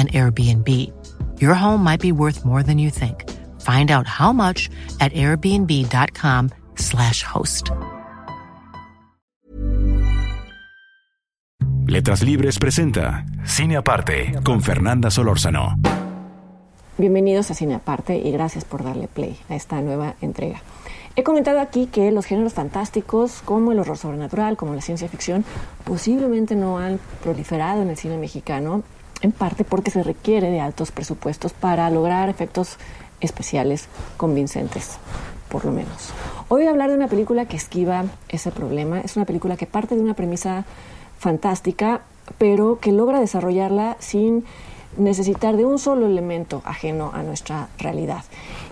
an Airbnb. Your home might be worth more than you think. Find out how much at airbnb.com/slash host. Letras Libres presenta Cine Aparte con Fernanda Solórzano. Bienvenidos a Cine Aparte y gracias por darle play a esta nueva entrega. He comentado aquí que los géneros fantásticos, como el horror sobrenatural, como la ciencia ficción, posiblemente no han proliferado en el cine mexicano, en parte porque se requiere de altos presupuestos para lograr efectos especiales convincentes, por lo menos. Hoy voy a hablar de una película que esquiva ese problema. Es una película que parte de una premisa fantástica, pero que logra desarrollarla sin necesitar de un solo elemento ajeno a nuestra realidad.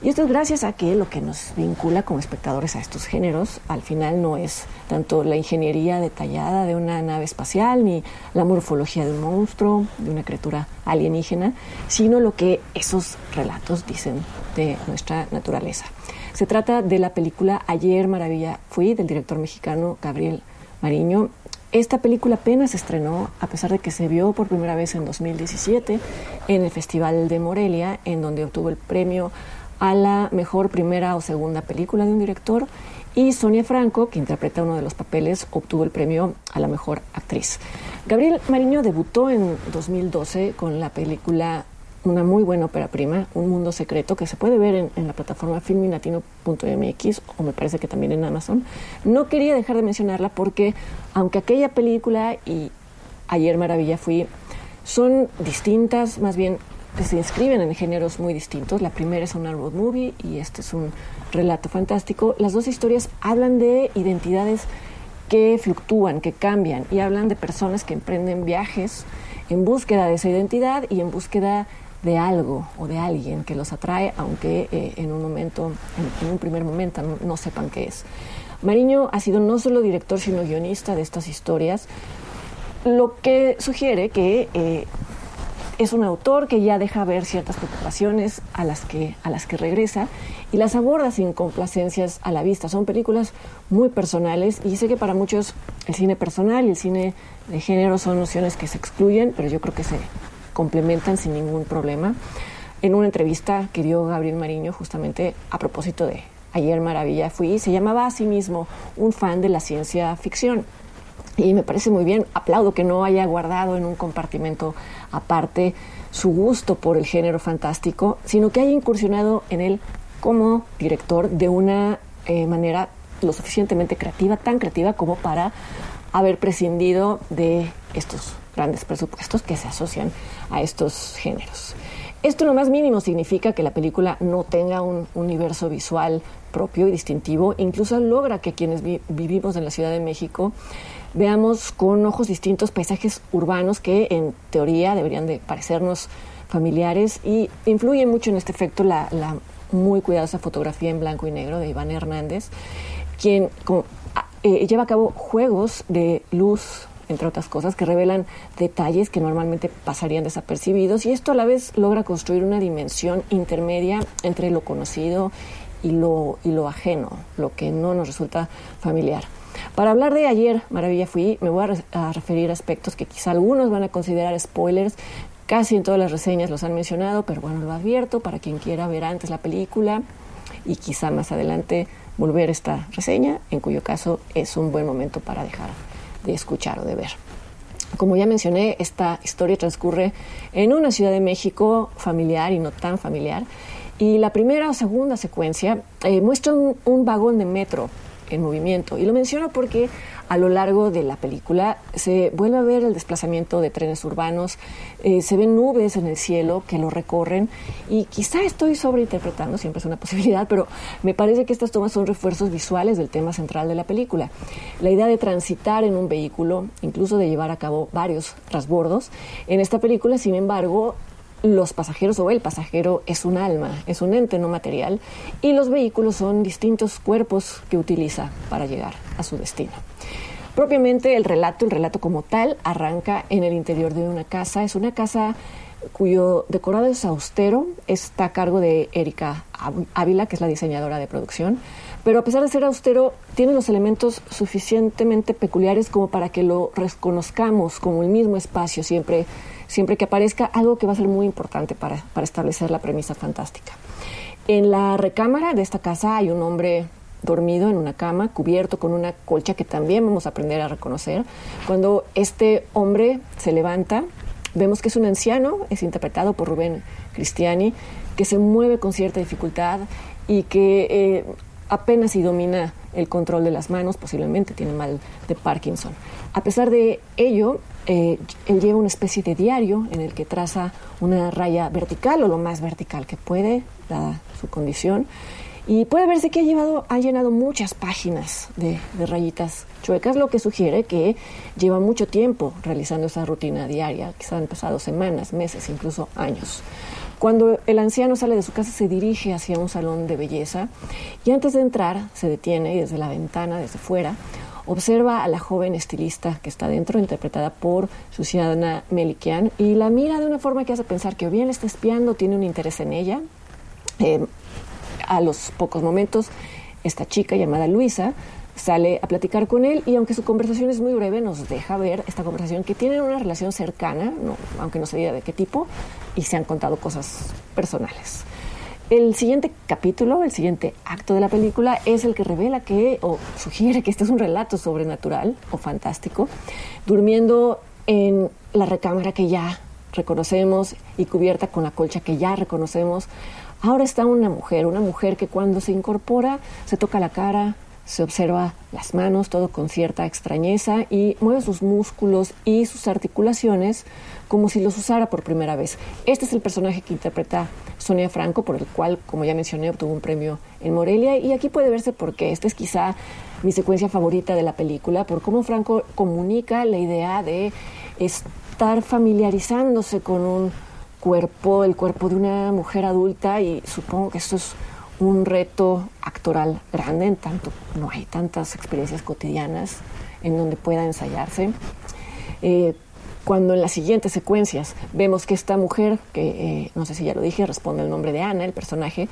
Y esto es gracias a que lo que nos vincula como espectadores a estos géneros al final no es tanto la ingeniería detallada de una nave espacial ni la morfología de un monstruo, de una criatura alienígena, sino lo que esos relatos dicen de nuestra naturaleza. Se trata de la película Ayer Maravilla Fui del director mexicano Gabriel Mariño esta película apenas estrenó, a pesar de que se vio por primera vez en 2017 en el Festival de Morelia, en donde obtuvo el premio a la mejor primera o segunda película de un director, y Sonia Franco, que interpreta uno de los papeles, obtuvo el premio a la mejor actriz. Gabriel Mariño debutó en 2012 con la película una muy buena ópera prima, Un Mundo Secreto, que se puede ver en, la plataforma filminatino.mx o me parece que también en Amazon. No quería dejar de mencionarla porque, aunque aquella película y Ayer Maravilla fui, son distintas, más bien se inscriben en géneros muy distintos. La primera es una road movie y este es un relato fantástico. Las dos historias hablan de identidades que fluctúan, que cambian y hablan de personas que emprenden viajes en búsqueda de esa identidad y en búsqueda de algo o de alguien que los atrae, aunque eh, en un momento, en, un primer momento no, sepan qué es. Mariño ha sido no solo director, sino guionista de estas historias, lo que sugiere que eh, es un autor que ya deja ver ciertas preocupaciones a las que, a las que regresa y las aborda sin complacencias a la vista. Son películas muy personales y sé que para muchos el cine personal y el cine de género son nociones que se excluyen, pero yo creo que se complementan sin ningún problema. En una entrevista que dio Gabriel Mariño justamente a propósito de Ayer Maravilla fui, se llamaba a sí mismo un fan de la ciencia ficción. Y me parece muy bien, aplaudo que no haya guardado en un compartimento aparte su gusto por el género fantástico, sino que haya incursionado en él como director de una eh, manera lo suficientemente creativa, tan creativa como para haber prescindido de estos grandes presupuestos que se asocian a estos géneros. Esto lo más mínimo significa que la película no tenga un universo visual propio y distintivo, incluso logra que quienes vivimos en la Ciudad de México veamos con ojos distintos paisajes urbanos que en teoría deberían de parecernos familiares y influye mucho en este efecto la, muy cuidadosa fotografía en blanco y negro de Iván Hernández, quien eh, lleva a cabo juegos de luz entre otras cosas, que revelan detalles que normalmente pasarían desapercibidos y esto a la vez logra construir una dimensión intermedia entre lo conocido y lo, y lo ajeno, lo que no nos resulta familiar. Para hablar de ayer, Maravilla Fui, me voy a, a referir a aspectos que quizá algunos van a considerar spoilers, casi en todas las reseñas los han mencionado, pero bueno, lo advierto para quien quiera ver antes la película y quizá más adelante volver esta reseña, en cuyo caso es un buen momento para dejar de escuchar o de ver. Como ya mencioné, esta historia transcurre en una Ciudad de México familiar y no tan familiar. Y la primera o segunda secuencia eh, muestra un, vagón de metro en movimiento. Y lo menciono porque a lo largo de la película se vuelve a ver el desplazamiento de trenes urbanos, eh, se ven nubes en el cielo que lo recorren y quizá estoy sobreinterpretando, siempre es una posibilidad, pero me parece que estas tomas son refuerzos visuales del tema central de la película. La idea de transitar en un vehículo, incluso de llevar a cabo varios trasbordos, en esta película, sin embargo, los pasajeros o el pasajero es un alma, es un ente no material y los vehículos son distintos cuerpos que utiliza para llegar a su destino. Propiamente el relato, el relato como tal, arranca en el interior de una casa. Es una casa cuyo decorado es austero, está a cargo de Erika Ávila, que es la diseñadora de producción, pero a pesar de ser austero, tiene los elementos suficientemente peculiares como para que lo reconozcamos como el mismo espacio siempre, siempre que aparezca, algo que va a ser muy importante para, para establecer la premisa fantástica. En la recámara de esta casa hay un hombre dormido en una cama, cubierto con una colcha que también vamos a aprender a reconocer. Cuando este hombre se levanta, vemos que es un anciano, es interpretado por Rubén Cristiani, que se mueve con cierta dificultad y que eh, apenas si domina el control de las manos, posiblemente tiene mal de Parkinson. A pesar de ello, eh, él lleva una especie de diario en el que traza una raya vertical o lo más vertical que puede, dada su condición, y puede verse que ha, llevado, ha llenado muchas páginas de, rayitas chuecas, lo que sugiere que lleva mucho tiempo realizando esa rutina diaria, quizá han pasado semanas, meses, incluso años. Cuando el anciano sale de su casa se dirige hacia un salón de belleza y antes de entrar se detiene y desde la ventana, desde fuera, observa a la joven estilista que está dentro, interpretada por Susiana Melikian, y la mira de una forma que hace pensar que o bien le está espiando, tiene un interés en ella. Eh, a los pocos momentos, esta chica llamada Luisa sale a platicar con él y aunque su conversación es muy breve, nos deja ver esta conversación que tienen una relación cercana, aunque no se diga de qué tipo, y se han contado cosas personales. El siguiente capítulo, el siguiente acto de la película es el que revela que, o sugiere que este es un relato sobrenatural o fantástico, durmiendo en la recámara que ya reconocemos y cubierta con la colcha que ya reconocemos, Ahora está una mujer, una mujer que cuando se incorpora se toca la cara, se observa las manos, todo con cierta extrañeza y mueve sus músculos y sus articulaciones como si los usara por primera vez. Este es el personaje que interpreta Sonia Franco, por el cual, como ya mencioné, obtuvo un premio en Morelia y aquí puede verse por qué. Esta es quizá mi secuencia favorita de la película, por cómo Franco comunica la idea de estar familiarizándose con un cuerpo, el cuerpo de una mujer adulta y supongo que esto es un reto actoral grande, en tanto no hay tantas experiencias cotidianas en donde pueda ensayarse. Eh, cuando en las siguientes secuencias vemos que esta mujer, que eh, no sé si ya lo dije, responde el nombre de Ana, el personaje,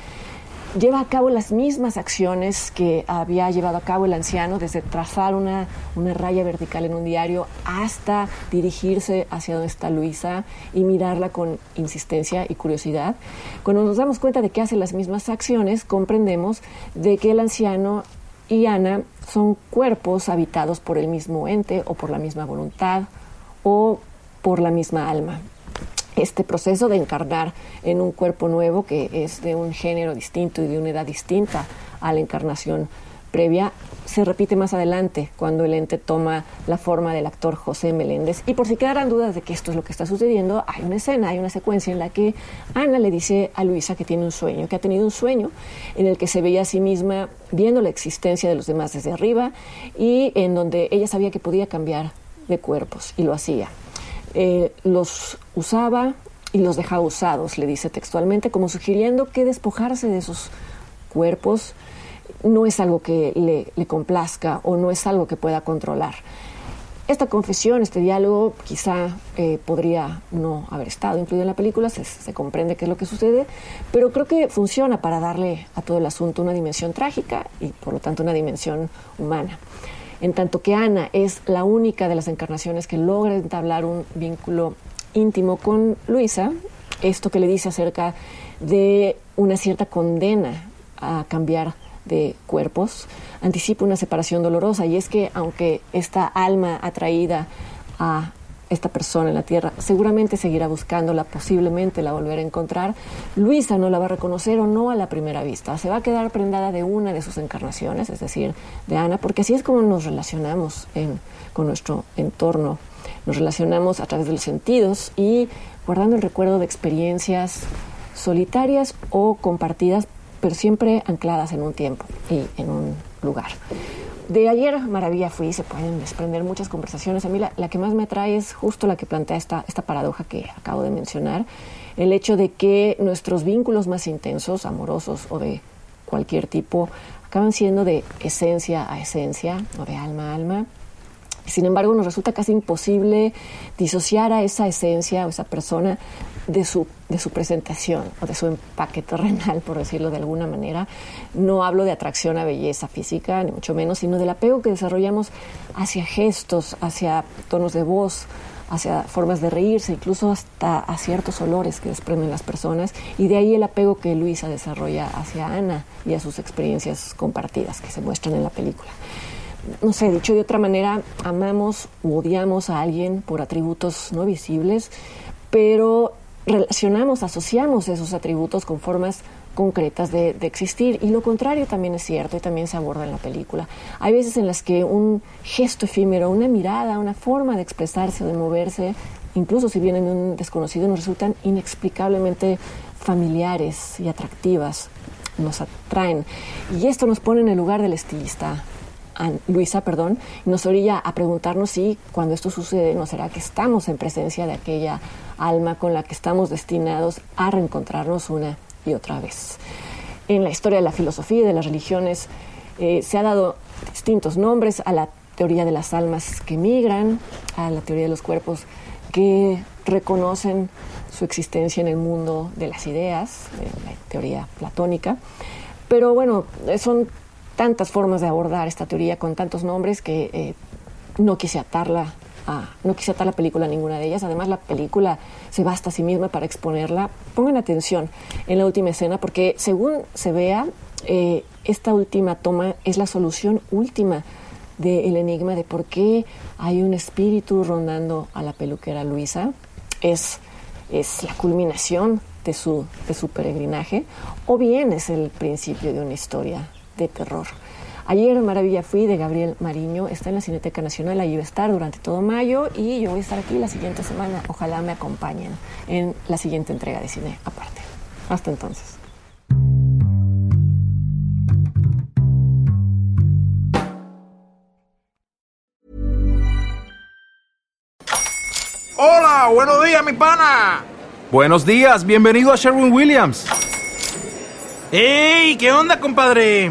lleva a cabo las mismas acciones que había llevado a cabo el anciano, desde trazar una, una raya vertical en un diario hasta dirigirse hacia donde está Luisa y mirarla con insistencia y curiosidad. Cuando nos damos cuenta de que hace las mismas acciones, comprendemos de que el anciano y Ana son cuerpos habitados por el mismo ente o por la misma voluntad o por la misma alma este proceso de encarnar en un cuerpo nuevo que es de un género distinto y de una edad distinta a la encarnación previa se repite más adelante cuando el ente toma la forma del actor José Meléndez. Y por si quedaran dudas de que esto es lo que está sucediendo, hay una escena, hay una secuencia en la que Ana le dice a Luisa que tiene un sueño, que ha tenido un sueño en el que se veía a sí misma viendo la existencia de los demás desde arriba y en donde ella sabía que podía cambiar de cuerpos y lo hacía. Eh, los usaba y los dejaba usados, le dice textualmente, como sugiriendo que despojarse de esos cuerpos no es algo que le, complazca o no es algo que pueda controlar. Esta confesión, este diálogo, quizá eh, podría no haber estado incluido en la película, se, se, comprende qué es lo que sucede, pero creo que funciona para darle a todo el asunto una dimensión trágica y por lo tanto una dimensión humana en tanto que Ana es la única de las encarnaciones que logra entablar un vínculo íntimo con Luisa, esto que le dice acerca de una cierta condena a cambiar de cuerpos, anticipa una separación dolorosa. Y es que aunque esta alma atraída a esta persona en la tierra, seguramente seguirá buscándola, posiblemente la volverá a encontrar. Luisa no la va a reconocer o no a la primera vista, se va a quedar prendada de una de sus encarnaciones, es decir, de Ana, porque así es como nos relacionamos con nuestro entorno. Nos relacionamos a través de los sentidos y guardando el recuerdo de experiencias solitarias o compartidas, pero siempre ancladas en un tiempo y en un lugar. De ayer Maravilla fui, se pueden desprender muchas conversaciones. A mí la, la, que más me atrae es justo la que plantea esta, esta paradoja que acabo de mencionar, el hecho de que nuestros vínculos más intensos, amorosos o de cualquier tipo, acaban siendo de esencia a esencia o de alma a alma. Sin embargo, nos resulta casi imposible disociar a esa esencia o esa persona de su, de su presentación o de su empaque terrenal, por decirlo de alguna manera. No hablo de atracción a belleza física, ni mucho menos, sino del apego que desarrollamos hacia gestos, hacia tonos de voz, hacia formas de reírse, incluso hasta a ciertos olores que desprenden las personas, y de ahí el apego que Luisa desarrolla hacia Ana y a sus experiencias compartidas que se muestran en la película. No sé, dicho de otra manera, amamos u odiamos a alguien por atributos no visibles, pero relacionamos, asociamos esos atributos con formas concretas de, existir. Y lo contrario también es cierto y también se aborda en la película. Hay veces en las que un gesto efímero, una mirada, una forma de expresarse o de moverse, incluso si vienen de un desconocido, nos resultan inexplicablemente familiares y atractivas, nos atraen. Y esto nos pone en el lugar del estilista. Luisa, perdón, nos orilla a preguntarnos si cuando esto sucede no será que estamos en presencia de aquella alma con la que estamos destinados a reencontrarnos una y otra vez. En la historia de la filosofía y de las religiones eh, se ha dado distintos nombres a la teoría de las almas que migran, a la teoría de los cuerpos que reconocen su existencia en el mundo de las ideas, la teoría platónica. Pero bueno, son tantas formas de abordar esta teoría con tantos nombres que eh, no quise atarla no quise atar la película a ninguna de ellas. Además, la película se basta a sí misma para exponerla. Pongan atención en la última escena porque según se vea, eh, esta última toma es la solución última del enigma de por qué hay un espíritu rondando a la peluquera Luisa. Es, es la culminación de su, de su peregrinaje o bien es el principio de una historia de terror. Ayer Maravilla Fui de Gabriel Mariño está en la Cineteca Nacional, ahí va a estar durante todo mayo y yo voy a estar aquí la siguiente semana. Ojalá me acompañen en la siguiente entrega de cine aparte. Hasta entonces. Hola, buenos días, mi pana. Buenos días, bienvenido a Sherwin Williams. ¡Ey! ¿Qué onda, compadre?